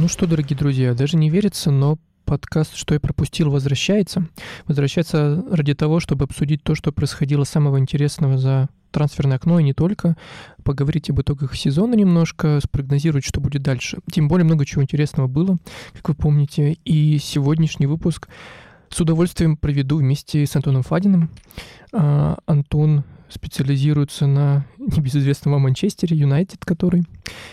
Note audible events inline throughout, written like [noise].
Ну что, дорогие друзья, даже не верится, но подкаст «Что я пропустил» возвращается. Возвращается ради того, чтобы обсудить то, что происходило самого интересного за трансферное окно и не только, поговорить об итогах сезона немножко, спрогнозировать, что будет дальше. Тем более много чего интересного было, как вы помните. И сегодняшний выпуск с удовольствием проведу вместе с Антоном Фадиным. А, Антон специализируется на небезызвестном вам Манчестере, Юнайтед, который,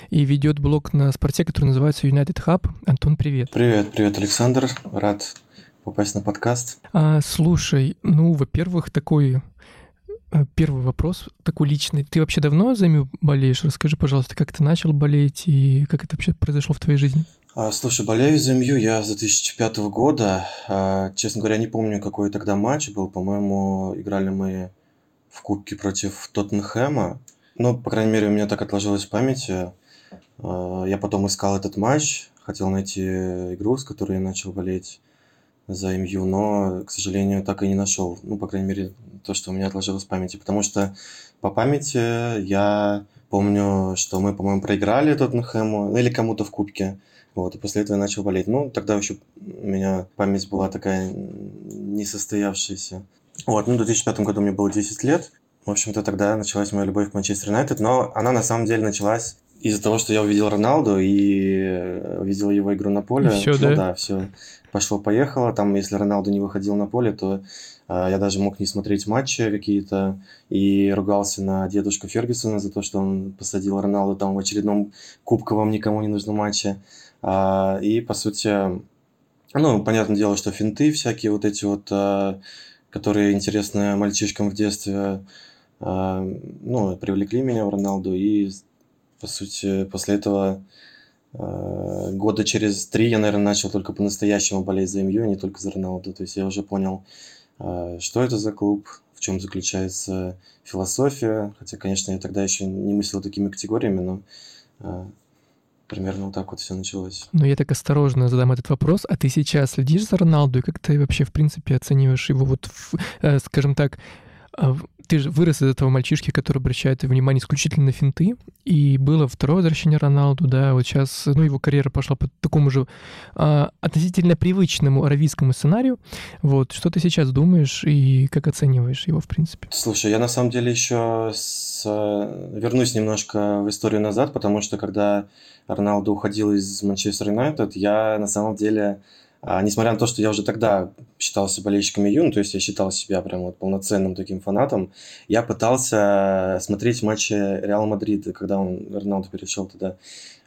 и ведет блог на спорте, который называется United Hub. Антон, привет. Привет, привет, Александр. Рад попасть на подкаст. А, слушай, ну, во-первых, такой э, Первый вопрос, такой личный. Ты вообще давно за МЮ болеешь? Расскажи, пожалуйста, как ты начал болеть и как это вообще произошло в твоей жизни? А, слушай, болею за МЮ я с 2005 года. А, честно говоря, не помню, какой тогда матч был. По-моему, играли мы в Кубке против Тоттенхэма. Ну, по крайней мере, у меня так отложилось в памяти. А, я потом искал этот матч, хотел найти игру, с которой я начал болеть за МЮ, но, к сожалению, так и не нашел. Ну, по крайней мере, то, что у меня отложилось в памяти. Потому что по памяти я помню, что мы, по-моему, проиграли Тоттенхэму, ну, или кому-то в Кубке. Вот, и после этого я начал болеть. Ну, тогда еще у меня память была такая несостоявшаяся. Вот, ну, в 2005 году мне было 10 лет. В общем-то, тогда началась моя любовь к Манчестер Юнайтед, но она на самом деле началась из-за того, что я увидел Роналду и э, увидел его игру на поле. все, ну, да? да, все. Пошло-поехало. Там, если Роналду не выходил на поле, то э, я даже мог не смотреть матчи какие-то и ругался на дедушку Фергюсона за то, что он посадил Роналду там в очередном кубковом никому не нужном матче. А, и, по сути, ну, понятное дело, что финты всякие вот эти вот а, которые интересны мальчишкам в детстве, а, ну, привлекли меня в Роналду, и, по сути, после этого а, года через три я, наверное, начал только по-настоящему болеть за МЮ, а не только за Роналду. То есть я уже понял, а, что это за клуб, в чем заключается философия. Хотя, конечно, я тогда еще не мыслил такими категориями, но примерно вот так вот все началось. Ну, я так осторожно задам этот вопрос. А ты сейчас следишь за Роналду, и как ты вообще, в принципе, оцениваешь его, вот, в, э, скажем так, ты же вырос из этого мальчишки, который обращает внимание исключительно на финты, и было второе возвращение Роналду, да, вот сейчас, ну, его карьера пошла по такому же а, относительно привычному аравийскому сценарию, вот, что ты сейчас думаешь и как оцениваешь его, в принципе? Слушай, я на самом деле еще с... вернусь немножко в историю назад, потому что когда Роналду уходил из Манчестер Юнайтед, я на самом деле а, несмотря на то, что я уже тогда считался болельщиком Юн, то есть я считал себя прям вот полноценным таким фанатом, я пытался смотреть матчи Реал Мадрида, когда он, Роналду перешел туда.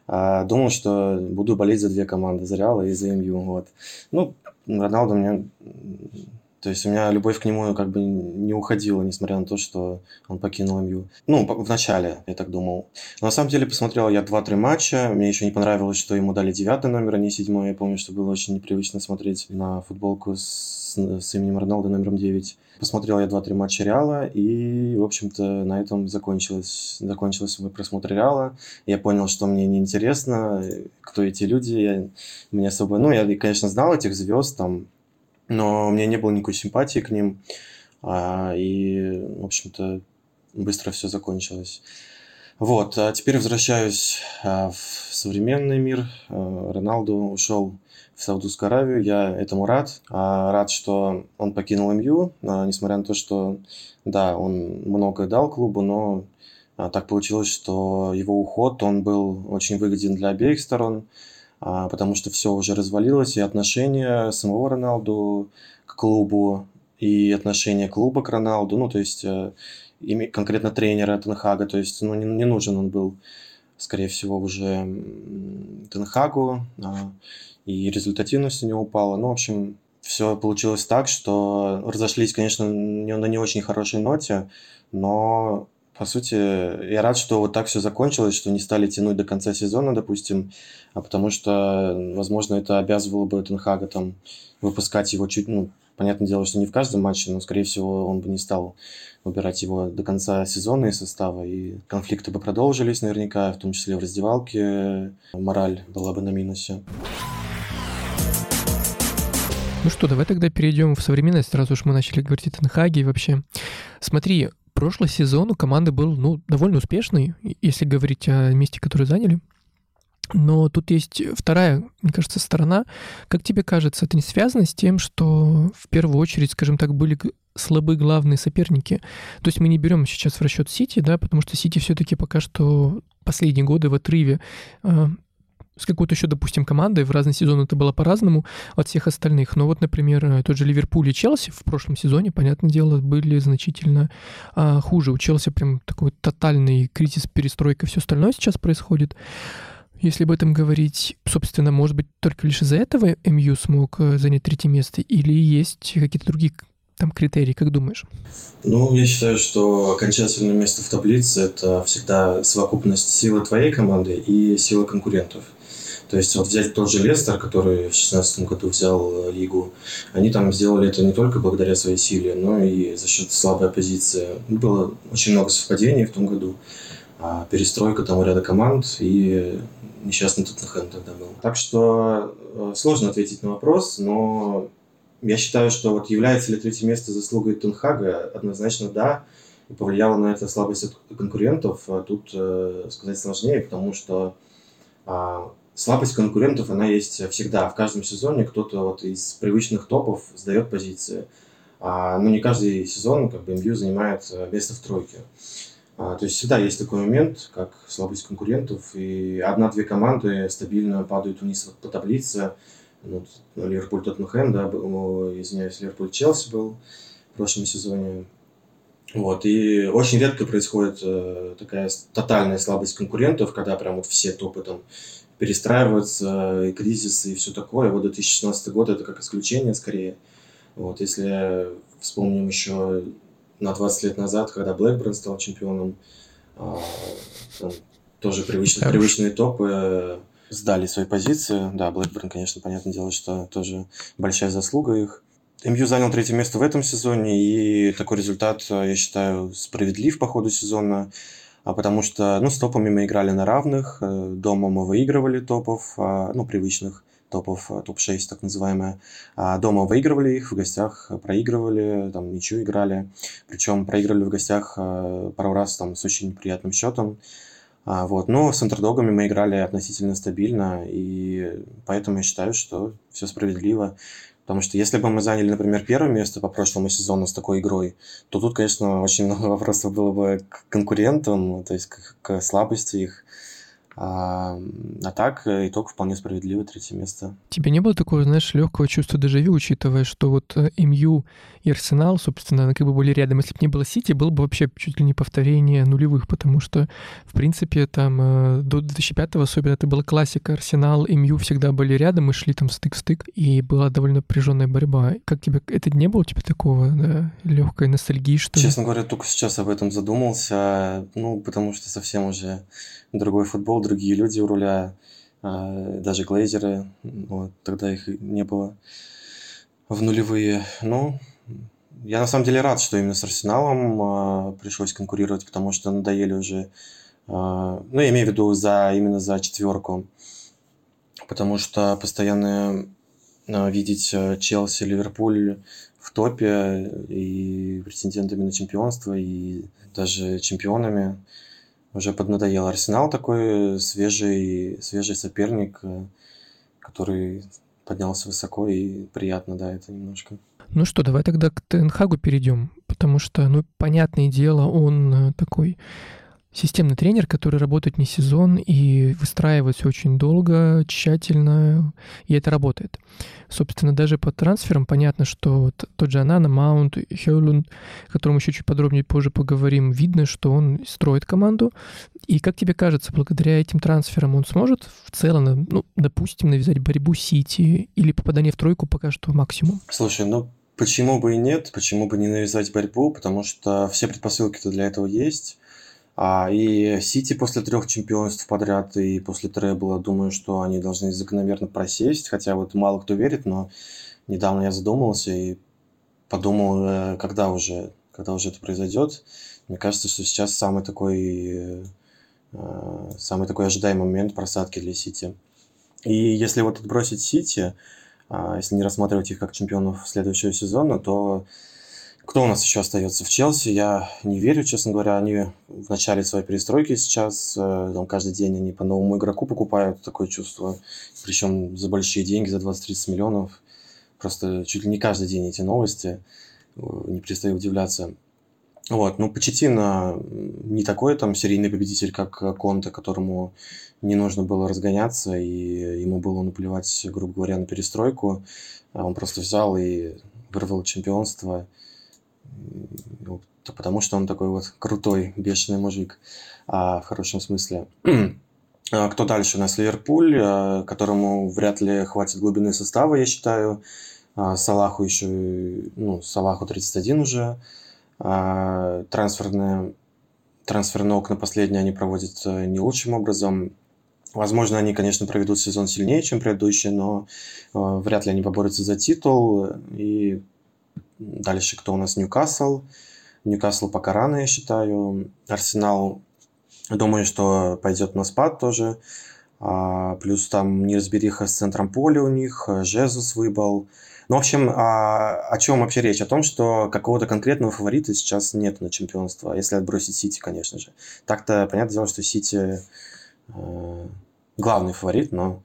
А, думал, что буду болеть за две команды, за Реал и за МЮ. Вот. Ну, Роналду мне то есть у меня любовь к нему как бы не уходила, несмотря на то, что он покинул МЮ. Ну, в начале, я так думал. Но на самом деле посмотрел я 2-3 матча. Мне еще не понравилось, что ему дали девятый номер, а не седьмой. Я помню, что было очень непривычно смотреть на футболку с, с именем Роналда номером 9. Посмотрел я 2-3 матча Реала, и, в общем-то, на этом закончилось, закончился мой просмотр Реала. Я понял, что мне неинтересно, кто эти люди. Я, мне особо... Ну, я, конечно, знал этих звезд, там, но у меня не было никакой симпатии к ним, а, и, в общем-то, быстро все закончилось. Вот, а теперь возвращаюсь а, в современный мир. А, Роналду ушел в Саудовскую Аравию, я этому рад. А, рад, что он покинул МЮ, а, несмотря на то, что, да, он многое дал клубу, но а, так получилось, что его уход, он был очень выгоден для обеих сторон. А, потому что все уже развалилось, и отношение самого Роналду к клубу, и отношение клуба к Роналду, ну, то есть э, конкретно тренера Тенхага, то есть, ну, не, не нужен он был, скорее всего, уже Тенхагу, а, и результативность у него упала. Ну, в общем, все получилось так, что разошлись, конечно, на не очень хорошей ноте, но по сути, я рад, что вот так все закончилось, что не стали тянуть до конца сезона, допустим, а потому что, возможно, это обязывало бы Тенхага там выпускать его чуть, ну, понятное дело, что не в каждом матче, но, скорее всего, он бы не стал выбирать его до конца сезона и состава, и конфликты бы продолжились наверняка, в том числе в раздевалке, мораль была бы на минусе. Ну что, давай тогда перейдем в современность, раз уж мы начали говорить о Тенхаге и вообще. Смотри, прошлый сезон у команды был, ну, довольно успешный, если говорить о месте, которое заняли. Но тут есть вторая, мне кажется, сторона. Как тебе кажется, это не связано с тем, что в первую очередь, скажем так, были слабы главные соперники? То есть мы не берем сейчас в расчет Сити, да, потому что Сити все-таки пока что последние годы в отрыве а, с какой-то еще, допустим, командой, в разные сезоны это было по-разному от всех остальных. Но вот, например, тот же Ливерпуль и Челси в прошлом сезоне, понятное дело, были значительно а, хуже. У Челси прям такой тотальный кризис, перестройка, все остальное сейчас происходит. Если об этом говорить, собственно, может быть, только лишь из-за этого МЮ смог э, занять третье место, или есть какие-то другие там критерии, как думаешь? Ну, я считаю, что окончательное место в таблице – это всегда совокупность силы твоей команды и силы конкурентов. То есть вот взять тот же Лестер, который в 2016 году взял э, лигу, они там сделали это не только благодаря своей силе, но и за счет слабой оппозиции. Было очень много совпадений в том году. А перестройка там ряда команд и несчастный Тоттенхэм тогда был. Так что э, сложно ответить на вопрос, но я считаю, что вот является ли третье место заслугой Тенхага, однозначно да, и повлияло на это слабость конкурентов. А тут э, сказать сложнее, потому что а, слабость конкурентов, она есть всегда. В каждом сезоне кто-то вот из привычных топов сдает позиции. А, ну, не каждый сезон как бы МЮ занимает э, место в тройке. А, то есть всегда есть такой момент, как слабость конкурентов, и одна-две команды стабильно падают вниз по таблице. Ну, Ливерпуль Тоттенхэм, да, был, извиняюсь, Ливерпуль Челси был в прошлом сезоне. Вот, и очень редко происходит э, такая тотальная слабость конкурентов, когда прям вот все топы там перестраиваются, и кризисы, и все такое. Вот 2016 год это как исключение скорее. Вот, если вспомним еще на 20 лет назад, когда Блэкберн стал чемпионом, а, там, тоже привычные, привычные топы э, сдали свои позиции. Да, Блэкберн, конечно, понятное дело, что тоже большая заслуга их. МЮ занял третье место в этом сезоне, и такой результат, я считаю, справедлив по ходу сезона, а потому что, ну, с топами мы играли на равных, э, дома мы выигрывали топов, а, ну, привычных, топов, э, топ-6 так называемая. А дома выигрывали их, в гостях проигрывали, там ничего играли. Причем проигрывали в гостях э, пару раз там с очень неприятным счетом. А, вот. Но с андердогами мы играли относительно стабильно, и поэтому я считаю, что все справедливо. Потому что если бы мы заняли, например, первое место по прошлому сезону с такой игрой, то тут, конечно, очень много вопросов было бы к конкурентам, то есть к, к слабости их. А, а так, э, итог вполне справедливый, третье место. Тебе не было такого, знаешь, легкого чувства дежавю, учитывая, что вот э, МЮ и Арсенал, собственно, как бы были рядом. Если бы не было Сити, было бы вообще чуть ли не повторение нулевых, потому что, в принципе, там э, до 2005-го особенно это была классика. Арсенал и МЮ всегда были рядом, и шли там стык в стык, и была довольно напряженная борьба. Как тебе, это не было у тебя такого, да, легкой ностальгии, что Честно говоря, только сейчас об этом задумался, ну, потому что совсем уже другой футбол, другие люди у руля, а, даже глейзеры, вот, тогда их не было в нулевые. Ну, я на самом деле рад, что именно с Арсеналом а, пришлось конкурировать, потому что надоели уже, а, ну, я имею в виду за, именно за четверку, потому что постоянно видеть Челси, Ливерпуль в топе и претендентами на чемпионство, и даже чемпионами – уже поднадоел. Арсенал такой свежий, свежий соперник, э, который поднялся высоко и приятно, да, это немножко. Ну что, давай тогда к Тенхагу перейдем, потому что, ну, понятное дело, он э, такой системный тренер, который работает не сезон и выстраивает очень долго, тщательно, и это работает. Собственно, даже по трансферам понятно, что вот тот же Анана, Маунт, Хейлунд, о котором еще чуть подробнее позже поговорим, видно, что он строит команду. И как тебе кажется, благодаря этим трансферам он сможет в целом, ну, допустим, навязать борьбу Сити или попадание в тройку пока что максимум? Слушай, ну почему бы и нет, почему бы не навязать борьбу, потому что все предпосылки-то для этого есть. А, и Сити после трех чемпионств подряд и после требла, думаю, что они должны закономерно просесть, хотя вот мало кто верит, но недавно я задумался и подумал, э, когда уже, когда уже это произойдет. Мне кажется, что сейчас самый такой, э, самый такой ожидаемый момент просадки для Сити. И если вот отбросить Сити, а, если не рассматривать их как чемпионов следующего сезона, то Кто у нас еще остается в Челси? Я не верю, честно говоря. Они в начале своей перестройки сейчас. Э, там каждый день они по новому игроку покупают. Такое чувство. Причем за большие деньги, за 20-30 миллионов. Просто чуть ли не каждый день эти новости. Э, не перестаю удивляться. Вот, ну, Почетина не такой там серийный победитель, как Конте, которому не нужно было разгоняться, и ему было наплевать, грубо говоря, на перестройку. А он просто взял и вырвал чемпионство потому что он такой вот крутой, бешеный мужик, а, в хорошем смысле. [clears throat] А, кто дальше? У нас Ливерпуль, а, которому вряд ли хватит глубины состава, я считаю. А, Салаху еще, ну, Салаху 31 уже. Трансферные, трансферные окна последние они проводят э, не лучшим образом. Возможно, они, конечно, проведут сезон сильнее, чем предыдущий, но э, вряд ли они поборются за титул. И Дальше кто у нас? Ньюкасл. Ньюкасл пока рано, я считаю. Арсенал, думаю, что пойдет на спад тоже. А, плюс там неразбериха с центром поля у них, Жезус выбыл. Ну, в общем, а, о чем вообще речь? О том, что какого-то конкретного фаворита сейчас нет на чемпионство, если отбросить Сити, конечно же. Так-то понятное дело, что Сити э, главный фаворит, но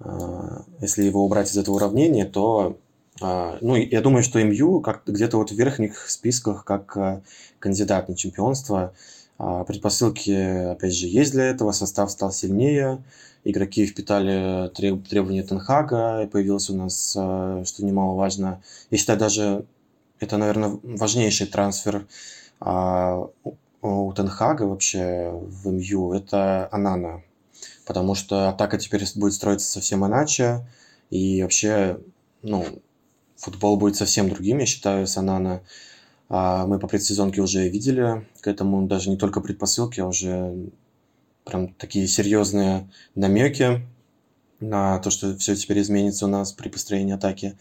э, если его убрать из этого уравнения, то ну, я думаю, что МЮ как где-то вот в верхних списках как а, кандидат на чемпионство. А, предпосылки, опять же, есть для этого. Состав стал сильнее. Игроки впитали требования Тенхага. Появился у нас, что немаловажно, я считаю, даже это, наверное, важнейший трансфер у Тенхага вообще в МЮ. Это Анана. Потому что атака теперь будет строиться совсем иначе. И вообще, ну, футбол будет совсем другим, я считаю, с Анана. А мы по предсезонке уже видели к этому даже не только предпосылки, а уже прям такие серьезные намеки на то, что все теперь изменится у нас при построении атаки.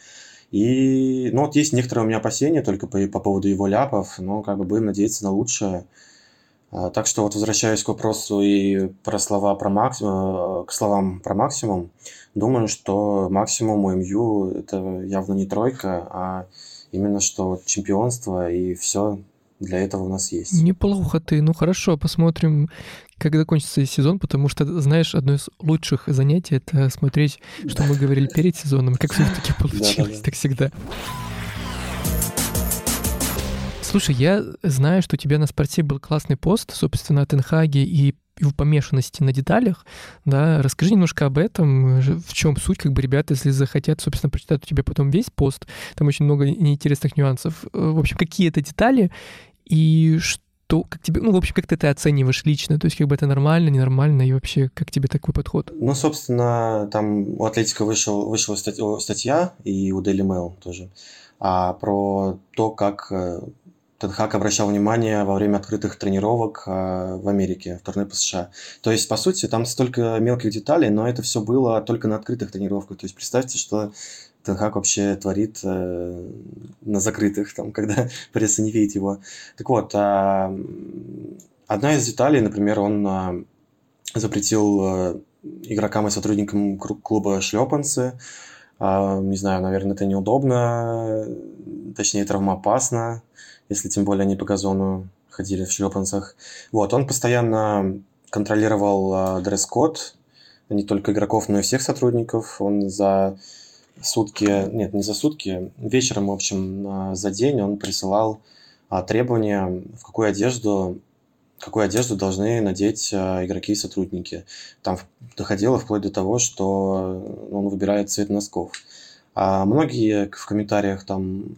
И, ну, вот есть некоторые у меня опасения только по, по поводу его ляпов, но как бы будем надеяться на лучшее. А, так что вот возвращаясь к вопросу и про слова про максимум, к словам про максимум, думаю, что максимум у МЮ это явно не тройка, а именно что чемпионство и все для этого у нас есть. Неплохо ты. Ну хорошо, посмотрим, когда кончится сезон, потому что, знаешь, одно из лучших занятий — это смотреть, что мы говорили перед сезоном, как все-таки [laughs] получилось, так всегда. Слушай, я знаю, что у тебя на спорте был классный пост, собственно, о Тенхаге и его помешанности на деталях, да, расскажи немножко об этом, в чем суть, как бы ребята, если захотят, собственно, прочитать у тебя потом весь пост, там очень много неинтересных нюансов. Э, в общем, какие это детали и что, как тебе, ну, в общем, как ты это оцениваешь лично, то есть как бы это нормально, ненормально, и вообще, как тебе такой подход? Ну, собственно, там у Атлетика вышел, вышла статья, и у Daily Mail тоже, а, про то, как э, Тенхак обращал внимание во время открытых тренировок э, в Америке, в турне по США. То есть, по сути, там столько мелких деталей, но это все было только на открытых тренировках. То есть, представьте, что Тенхак вообще творит э, на закрытых, там, [laughs] когда пресса не видит его. Так вот, э, одна из деталей, например, он э, запретил э, игрокам и сотрудникам клуба шлепанцы. Не знаю, наверное, это неудобно, точнее, травмоопасно если тем более они по газону ходили в шлепанцах. Вот, он постоянно контролировал э, дресс-код, не только игроков, но и всех сотрудников. Он за сутки, нет, не за сутки, вечером, в общем, за день он присылал э, требования, в какую одежду какую одежду должны надеть э, игроки и сотрудники. Там доходило вплоть до того, что он выбирает цвет носков. А многие в комментариях там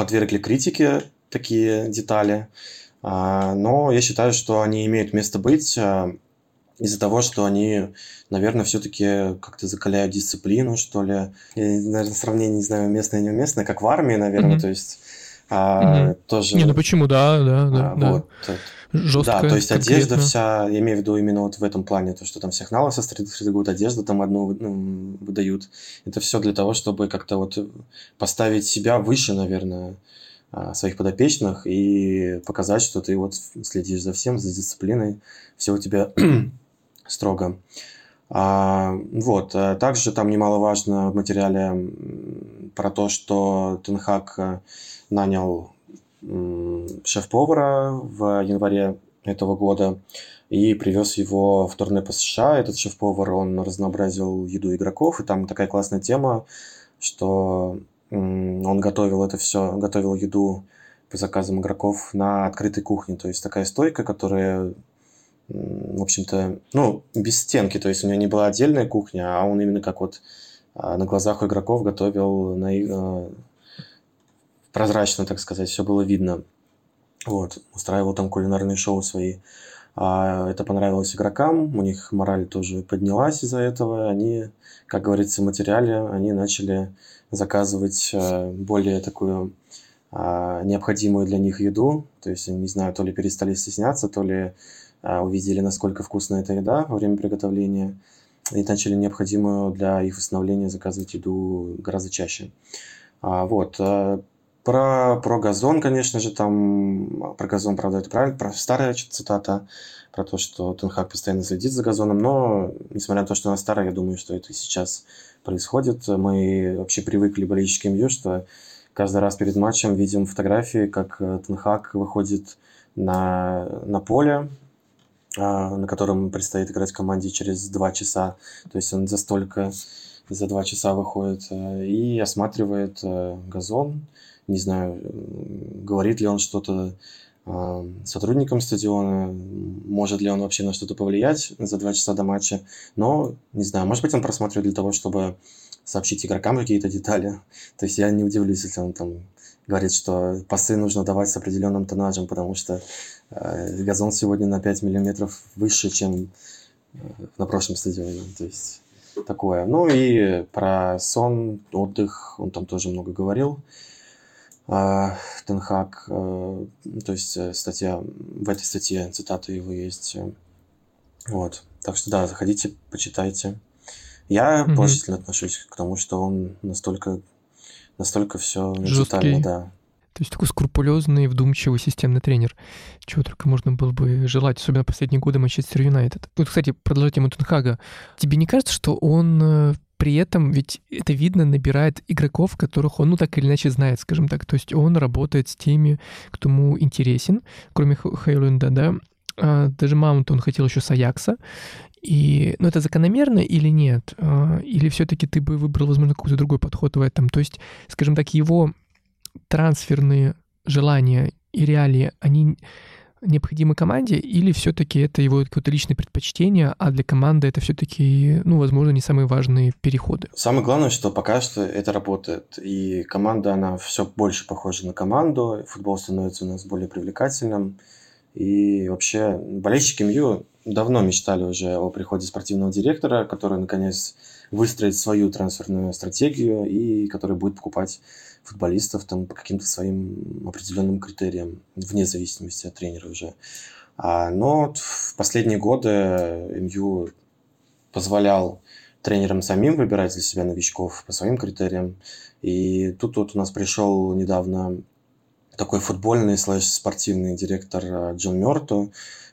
подвергли критике такие детали, а, но я считаю, что они имеют место быть а, из-за того, что они, наверное, все-таки как-то закаляют дисциплину, что ли. Я, наверное, сравнение, не знаю, местное и неуместное, как в армии, наверное, mm-hmm. то есть а, mm-hmm. тоже... Не, ну почему, да, да, да. А, да. Вот, Жестко, да, то есть конкретно. одежда вся, я имею в виду именно вот в этом плане, то, что там сигналы со стрит-стригут, одежду там одну ну, выдают. Это все для того, чтобы как-то вот поставить себя выше, наверное, а, своих подопечных и показать, что ты вот следишь за всем, за дисциплиной, все у тебя [clears throat] строго. А, вот. Э, также там немаловажно в материале про то, что Тенхак э, нанял шеф-повара в январе этого года и привез его в турне по США. Этот шеф-повар, он разнообразил еду игроков, и там такая классная тема, что он готовил это все, готовил еду по заказам игроков на открытой кухне. То есть такая стойка, которая, в общем-то, ну, без стенки. То есть у него не была отдельная кухня, а он именно как вот а, на глазах у игроков готовил на, а, прозрачно, так сказать, все было видно. Вот, устраивал там кулинарные шоу свои. А это понравилось игрокам, у них мораль тоже поднялась из-за этого. Они, как говорится в материале, они начали заказывать э, более такую а, необходимую для них еду. То есть, не знаю, то ли перестали стесняться, то ли а, увидели, насколько вкусная эта еда во время приготовления, и начали необходимую для их восстановления заказывать еду гораздо чаще. А, вот. Э, про, про газон, конечно же, там про газон, правда, это правильно, про старая цитата, про то, что Тенхак постоянно следит за газоном, но, несмотря на то, что она старая, я думаю, что это сейчас происходит. Мы вообще привыкли болельщики МЮ, что каждый раз перед матчем видим фотографии, как Тенхак выходит на, на поле, а, на котором предстоит играть команде через два часа. То есть он за столько, за два часа выходит э, и осматривает э, газон, не знаю, говорит ли он что-то а, сотрудникам стадиона, может ли он вообще на что-то повлиять за два часа до матча, но, не знаю, может быть, он просматривает для того, чтобы сообщить игрокам какие-то детали. [laughs] То есть я не удивлюсь, если он там говорит, что пасы нужно давать с определенным тоннажем, потому что э, газон сегодня на 5 миллиметров выше, чем э, на прошлом стадионе. То есть такое. Ну и про сон, отдых, он там тоже много говорил. Тенхак, э, то есть э, статья, в этой статье цитаты его есть. Э, вот. Так что да, заходите, почитайте. Я mm-hmm. положительно отношусь к тому, что он настолько, настолько все детально, да. То есть такой скрупулезный, вдумчивый системный тренер. Чего только можно было бы желать, особенно последние годы Манчестер Юнайтед. Тут, кстати, продолжать тему Тенхага. Тебе не кажется, что он при этом ведь это видно, набирает игроков, которых он, ну, так или иначе знает, скажем так. То есть он работает с теми, кто ему интересен, кроме Хейлунда, да. А даже Маунт он хотел еще с Аякса. И, ну, это закономерно или нет? А, или все-таки ты бы выбрал, возможно, какой-то другой подход в этом? То есть, скажем так, его трансферные желания и реалии, они необходимы команде, или все-таки это его какое-то личное предпочтение, а для команды это все-таки, ну, возможно, не самые важные переходы? Самое главное, что пока что это работает. И команда, она все больше похожа на команду, футбол становится у нас более привлекательным. И вообще болельщики МЮ давно мечтали уже о приходе спортивного директора, который, наконец, выстроит свою трансферную стратегию и который будет покупать футболистов там по каким-то своим определенным критериям, вне зависимости от тренера уже. А, но в последние годы МЮ позволял тренерам самим выбирать для себя новичков по своим критериям. И тут вот у нас пришел недавно такой футбольный слэш-спортивный директор а, Джон.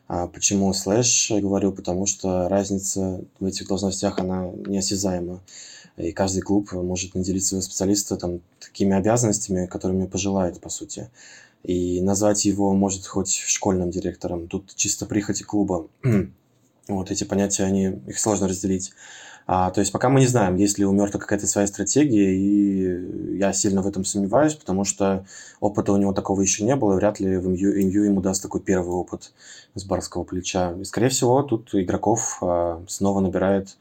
А почему слэш, говорю, потому что разница в этих должностях, она неосязаема и каждый клуб может наделить своего специалиста там, такими обязанностями, которыми пожелает, по сути. И назвать его может хоть школьным директором. Тут чисто прихоти клуба. [clears throat] вот эти понятия, они, их сложно разделить. А, то есть пока мы не знаем, есть ли у Мёрта какая-то своя стратегия, и я сильно в этом сомневаюсь, потому что опыта у него такого еще не было, и вряд ли в МЮ, МЮ ему даст такой первый опыт с барского плеча. И, скорее всего, тут игроков а, снова набирает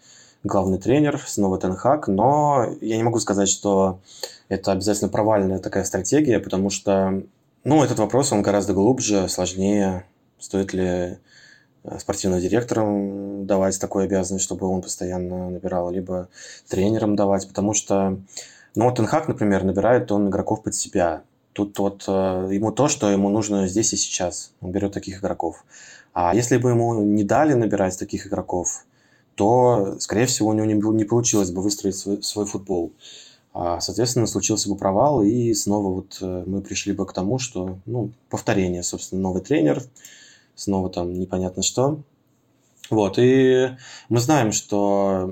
главный тренер, снова Тенхак, но я не могу сказать, что это обязательно провальная такая стратегия, потому что, ну, этот вопрос, он гораздо глубже, сложнее. Стоит ли э, спортивным директором давать такую обязанность, чтобы он постоянно набирал, либо тренером давать, потому что, ну, вот Тенхак, например, набирает он игроков под себя. Тут вот э, ему то, что ему нужно здесь и сейчас. Он берет таких игроков. А если бы ему не дали набирать таких игроков, то, скорее всего, у него не, не получилось бы выстроить свой, свой футбол. А, соответственно, случился бы провал, и снова вот э, мы пришли бы к тому, что, ну, повторение, собственно, новый тренер, снова там непонятно что. Вот, и мы знаем, что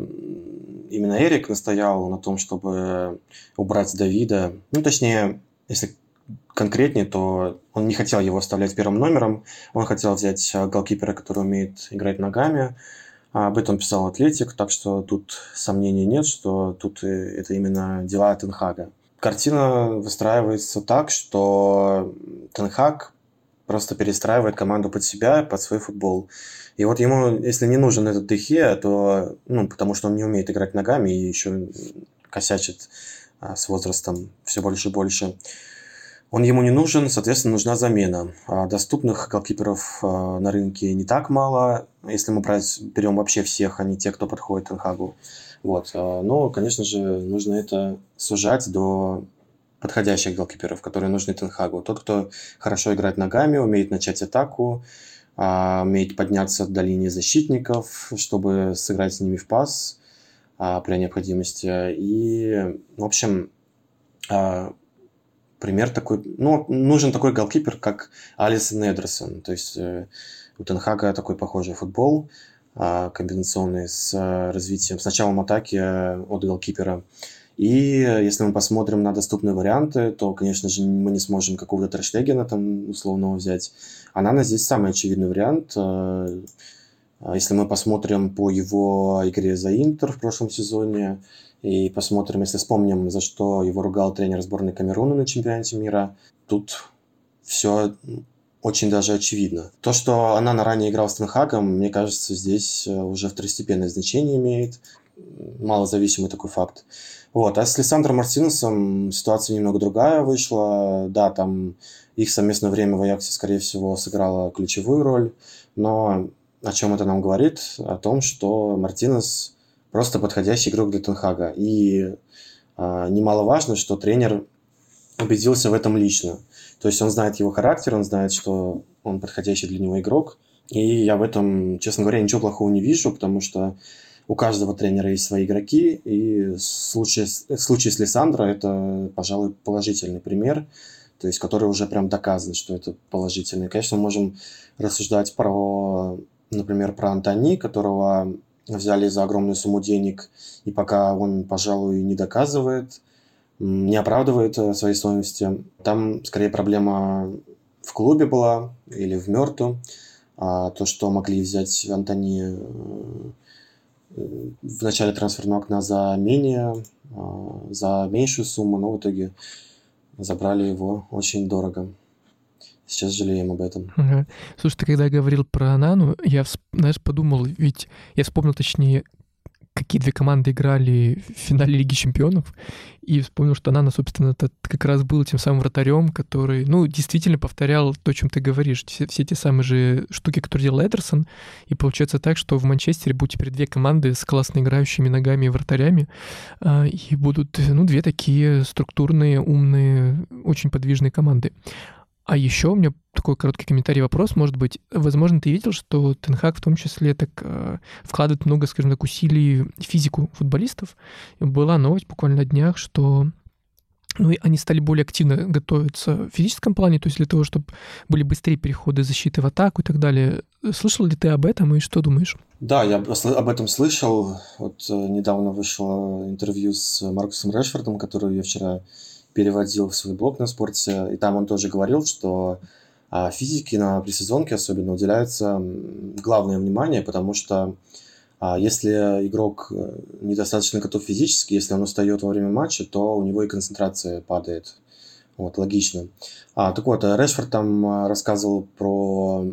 именно Эрик настоял на том, чтобы убрать Давида. Ну, точнее, если конкретнее, то он не хотел его оставлять первым номером. Он хотел взять голкипера, который умеет играть ногами. Об этом писал Атлетик, так что тут сомнений нет, что тут это именно дела Тенхага. Картина выстраивается так, что Тенхаг просто перестраивает команду под себя, под свой футбол. И вот ему, если не нужен этот Дехе, то, ну, потому что он не умеет играть ногами и еще косячит а, с возрастом все больше и больше, он ему не нужен, соответственно, нужна замена. А доступных голкиперов а, на рынке не так мало, если мы брать, берем вообще всех, а не те, кто подходит Тенхагу. Вот. А, но, конечно же, нужно это сужать до подходящих голкиперов, которые нужны Тенхагу. Тот, кто хорошо играет ногами, умеет начать атаку, умеет подняться до линии защитников, чтобы сыграть с ними в пас при необходимости. И, в общем, пример такой, ну, нужен такой голкипер, как Алисон Эдерсон. То есть э, у Тенхага такой похожий футбол, э, комбинационный с э, развитием, с началом атаки э, от голкипера. И если мы посмотрим на доступные варианты, то, конечно же, мы не сможем какого-то Терштегена там условного взять. А здесь самый очевидный вариант. Если мы посмотрим по его игре за Интер в прошлом сезоне, и посмотрим, если вспомним, за что его ругал тренер сборной Камеруна на чемпионате мира. Тут все очень даже очевидно. То, что она на ранее играла с Тенхагом, мне кажется, здесь э, уже второстепенное значение имеет. Малозависимый такой факт. Вот. А с Лиссандром Мартинесом ситуация немного другая вышла. Да, там их совместное время в Аяксе, скорее всего, сыграло ключевую роль. Но о чем это нам говорит? О том, что Мартинес просто подходящий игрок для Тенхага. И а, немаловажно, что тренер убедился в этом лично. То есть он знает его характер, он знает, что он подходящий для него игрок. И я в этом, честно говоря, ничего плохого не вижу, потому что у каждого тренера есть свои игроки, и в случае с Лиссандро это, пожалуй, положительный пример, то есть который уже прям доказан, что это положительный. Конечно, мы можем рассуждать про, например, про Антони, которого взяли за огромную сумму денег, и пока он, пожалуй, не доказывает, не оправдывает э, своей стоимости. Там скорее проблема в клубе была или в Мерту. А то, что могли взять Антони э, в начале трансферного окна за менее, а, за меньшую сумму, но в итоге забрали его очень дорого. Сейчас жалеем об этом. Ага. Слушай, ты когда говорил про Анану, я, знаешь, подумал, ведь я вспомнил, точнее, какие две команды играли в финале Лиги Чемпионов, и вспомнил, что Анана, собственно, это как раз был тем самым вратарем, который, ну, действительно повторял то, о чем ты говоришь, все, все те самые же штуки, которые делал Эдерсон, и получается так, что в Манчестере будут теперь две команды с классно играющими ногами и вратарями, а, и будут, ну, две такие структурные, умные, очень подвижные команды. А еще у меня такой короткий комментарий, вопрос, может быть, возможно, ты видел, что Тенхак в том числе так э, вкладывает много, скажем так, усилий в физику футболистов. Была новость буквально на днях, что ну, и они стали более активно готовиться в физическом плане, то есть для того, чтобы были быстрее переходы защиты в атаку и так далее. Слышал ли ты об этом и что думаешь? Да, я об этом слышал. Вот э, недавно вышло интервью с Маркусом Решфордом, который я вчера переводил в свой блог на спорте, и там он тоже говорил, что а, физике на пресезонке особенно уделяется главное внимание, потому что а, если игрок э, недостаточно готов физически, если он устает во время матча, то у него и концентрация падает. Вот, логично. А, так вот, Решфорд там а, рассказывал про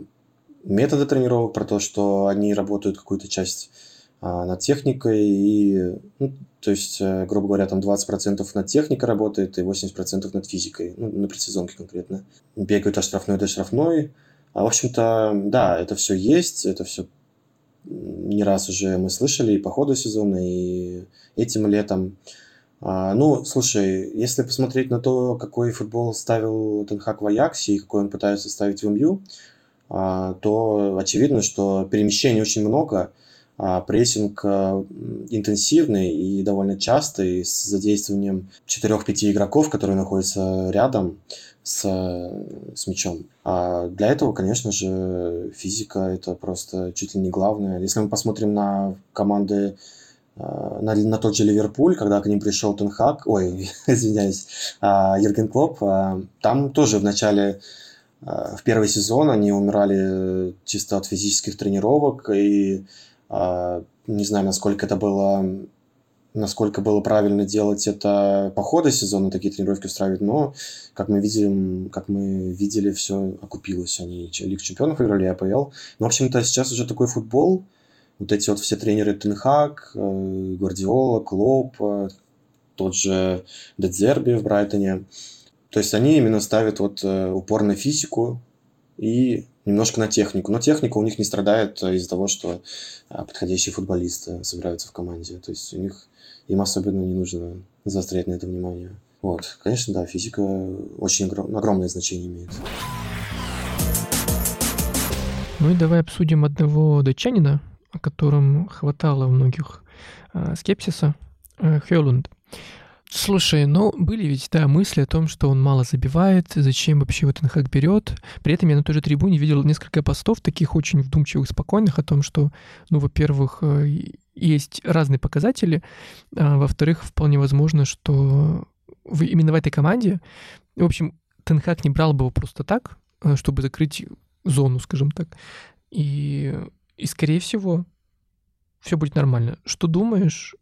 методы тренировок, про то, что они работают какую-то часть над техникой и ну, то есть, э, грубо говоря, там 20% над техникой работает и 80% над физикой, ну, на предсезонке конкретно. Бегают от штрафной до штрафной. А, в общем-то, да, это все есть, это все не раз уже мы слышали и по ходу сезона, и этим летом. А, ну, слушай, если посмотреть на то, какой футбол ставил Тенхак в Аяксе и какой он пытается ставить в МЮ, а, то очевидно, что перемещений очень много, а, прессинг а, интенсивный и довольно частый с задействованием 4-5 игроков, которые находятся рядом с, с мячом. А для этого, конечно же, физика это просто чуть ли не главное. Если мы посмотрим на команды а, на, на тот же Ливерпуль, когда к ним пришел Тенхак, ой, [laughs] извиняюсь, Юрген Клоп, там тоже в начале в первый сезон они умирали чисто от физических тренировок и а, не знаю, насколько это было насколько было правильно делать это по ходу сезона, такие тренировки устраивать, но, как мы видим, как мы видели, все окупилось. Они Лиг Чемпионов выиграли, АПЛ. Но, в общем-то, сейчас уже такой футбол. Вот эти вот все тренеры Тенхак, э, Гвардиола, Клоп, э, тот же Дедзерби в Брайтоне. То есть они именно ставят вот э, упор на физику и немножко на технику. Но техника у них не страдает из-за того, что а, подходящие футболисты собираются в команде. То есть у них им особенно не нужно заострять на это внимание. Вот, конечно, да, физика очень огромное значение имеет. Ну и давай обсудим одного датчанина, о котором хватало у многих э, скепсиса, э, Хёланд. Слушай, ну были ведь, да, мысли о том, что он мало забивает, зачем вообще вот Тенхак берет. При этом я на той же трибуне видел несколько постов, таких очень вдумчивых, спокойных, о том, что, ну, во-первых, э, есть разные показатели, а, во-вторых, вполне возможно, что в, именно в этой команде, в общем, Тенхак не брал бы его просто так, э, чтобы закрыть зону, скажем так. И, и скорее всего, все будет нормально. Что думаешь?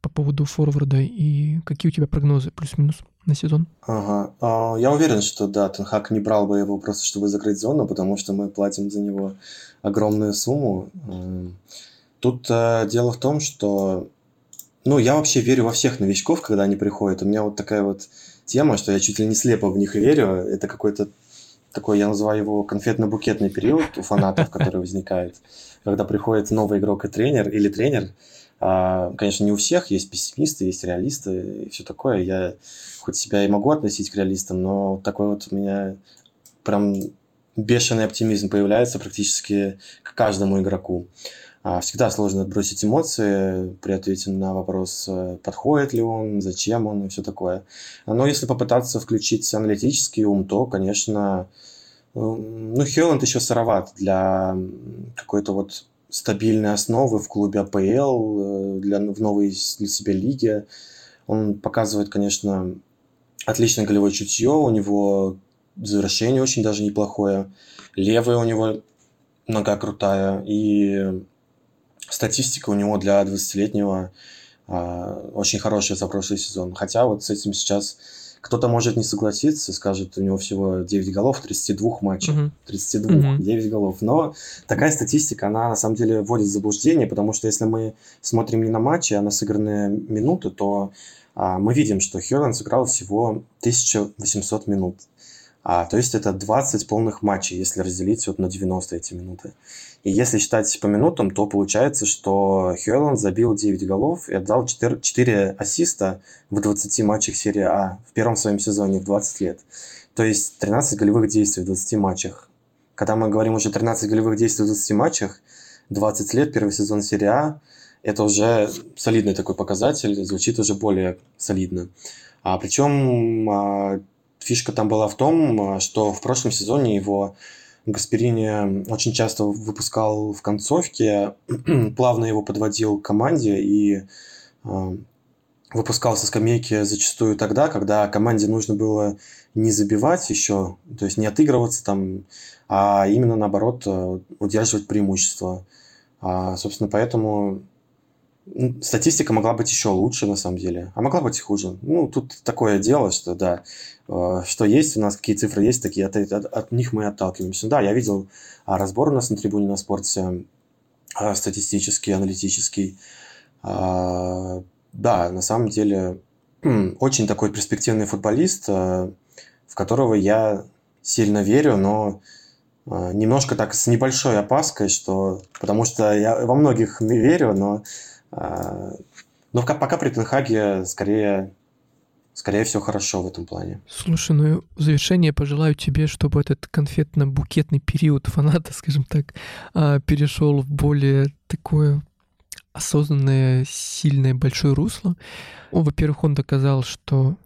Э, по поводу форварда и какие у тебя прогнозы плюс-минус на сезон? Ага. А, я уверен, что да, Тенхак не брал бы его просто, чтобы закрыть зону, потому что мы платим за него огромную сумму. Тут а, дело в том, что ну, я вообще верю во всех новичков, когда они приходят. У меня вот такая вот тема, что я чуть ли не слепо в них верю. Это какой-то такой, я называю его конфетно-букетный период у фанатов, [laughs] который возникает, когда приходит новый игрок и тренер, или тренер, конечно, не у всех есть пессимисты, есть реалисты и все такое. Я хоть себя и могу относить к реалистам, но такой вот у меня прям бешеный оптимизм появляется практически к каждому игроку. А, всегда сложно отбросить эмоции при ответе на вопрос, э, подходит ли он, зачем он и все такое. Но если попытаться включить аналитический ум, то, конечно, ну, Хелланд еще сыроват для какой-то вот стабильной основы в клубе АПЛ, э, для, в новой для себя лиге. Он показывает, конечно, отличное голевое чутье, у него завершение очень даже неплохое, левая у него нога крутая, и статистика у него для 20-летнего э, очень хорошая за прошлый сезон. Хотя вот с этим сейчас кто-то может не согласиться, скажет, у него всего 9 голов в 32 матчах. Угу. 32, угу. 9 голов. Но такая статистика, она на самом деле вводит в заблуждение, потому что если мы смотрим не на матчи, а на сыгранные минуты, то а, мы видим, что Хёрен сыграл всего 1800 минут. А, то есть это 20 полных матчей, если разделить вот на 90 эти минуты. И если считать по минутам, то получается, что Хьюэлланд забил 9 голов и отдал 4, 4 ассиста в 20 матчах серии А в первом своем сезоне в 20 лет. То есть 13 голевых действий в 20 матчах. Когда мы говорим уже 13 голевых действий в 20 матчах, 20 лет, первый сезон серии А, это уже солидный такой показатель, звучит уже более солидно. А причем а, фишка там была в том, а, что в прошлом сезоне его Гасперини очень часто выпускал в концовке, [clears throat] плавно его подводил к команде и э, выпускал со скамейки зачастую тогда, когда команде нужно было не забивать еще, то есть не отыгрываться там, а именно наоборот э, удерживать преимущество. А, собственно, поэтому Статистика могла быть еще лучше, на самом деле, а могла быть и хуже. Ну, тут такое дело, что да, э, что есть у нас, какие цифры есть, такие, от, от, от них мы отталкиваемся. Да, я видел а, разбор у нас на трибуне на спорте, а, статистический, аналитический. А, да, на самом деле, [clears throat] очень такой перспективный футболист, в которого я сильно верю, но немножко так с небольшой опаской, что потому что я во многих верю, но но пока при Тенхаге скорее скорее всего, хорошо в этом плане. Слушай, ну в завершение пожелаю тебе, чтобы этот конфетно-букетный период фаната, [laughs] скажем так, а, перешел в более такое осознанное, сильное, большое русло. Во-первых, он доказал, что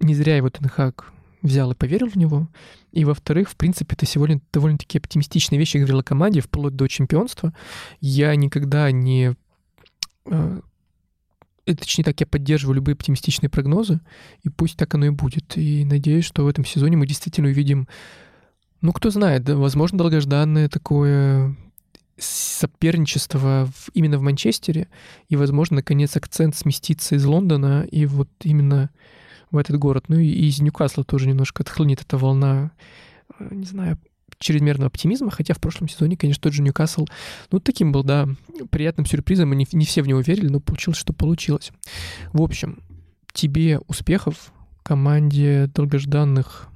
не зря его Тенхак взял и поверил в него. И, во-вторых, в принципе, это сегодня довольно-таки оптимистичные вещи говорила команде вплоть до чемпионства. Я никогда не а, Э, точнее так, я поддерживаю любые оптимистичные прогнозы, и пусть так оно и будет. И надеюсь, что в этом сезоне мы действительно увидим, ну, кто знает, да, возможно, долгожданное такое соперничество в, именно в Манчестере, и, возможно, наконец акцент сместится из Лондона и вот именно в этот город. Ну и из Ньюкасла тоже немножко отхлынет эта волна, э, не знаю, чрезмерного оптимизма, хотя в прошлом сезоне, конечно, тот же Ньюкасл, ну, таким был, да, приятным сюрпризом, и не, не все в него верили, но получилось, что получилось. В общем, тебе успехов, команде долгожданных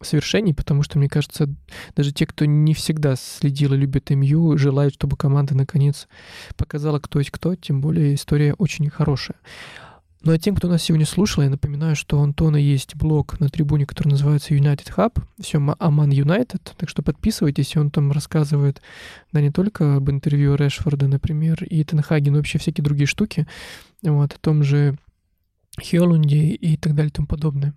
совершений, потому что, мне кажется, даже те, кто не всегда следил и любит МЮ, желают, чтобы команда наконец показала, кто есть кто, тем более история очень хорошая. Ну а тем, кто нас сегодня слушал, я напоминаю, что у Антона есть блог на трибуне, который называется United Hub, все Аман United, так что подписывайтесь, он там рассказывает, да, не только об интервью Решфорда, например, и Тенхаги, но вообще всякие другие штуки, вот, о том же Хелунде и так далее и тому подобное.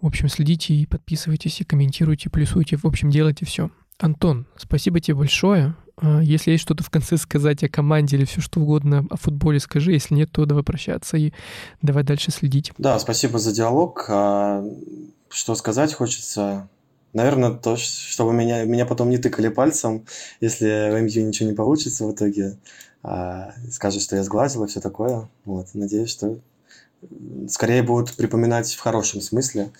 В общем, следите и подписывайтесь, и комментируйте, плюсуйте, в общем, делайте все. Антон, спасибо тебе большое. А, если есть что-то в конце сказать о команде или все что угодно о футболе, скажи. Если нет, то давай прощаться и давай дальше следить. Да, спасибо за диалог. А, что сказать хочется? Наверное, то, чтобы меня, меня потом не тыкали пальцем, если в МЮ ничего не получится в итоге. А, скажут, что я сглазил и все такое. Вот, надеюсь, что скорее будут припоминать в хорошем смысле.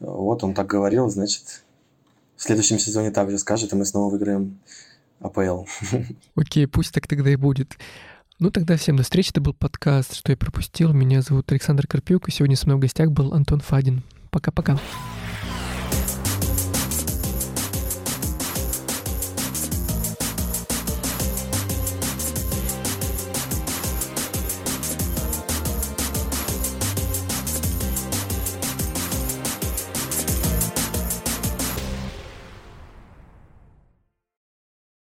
Вот он так говорил, значит, в следующем сезоне также скажет, и мы снова выиграем АПЛ. Окей, пусть так тогда и будет. Ну тогда всем до встречи. Это был подкаст «Что я пропустил». Меня зовут Александр Карпюк, и сегодня с мной в гостях был Антон Фадин. Пока-пока.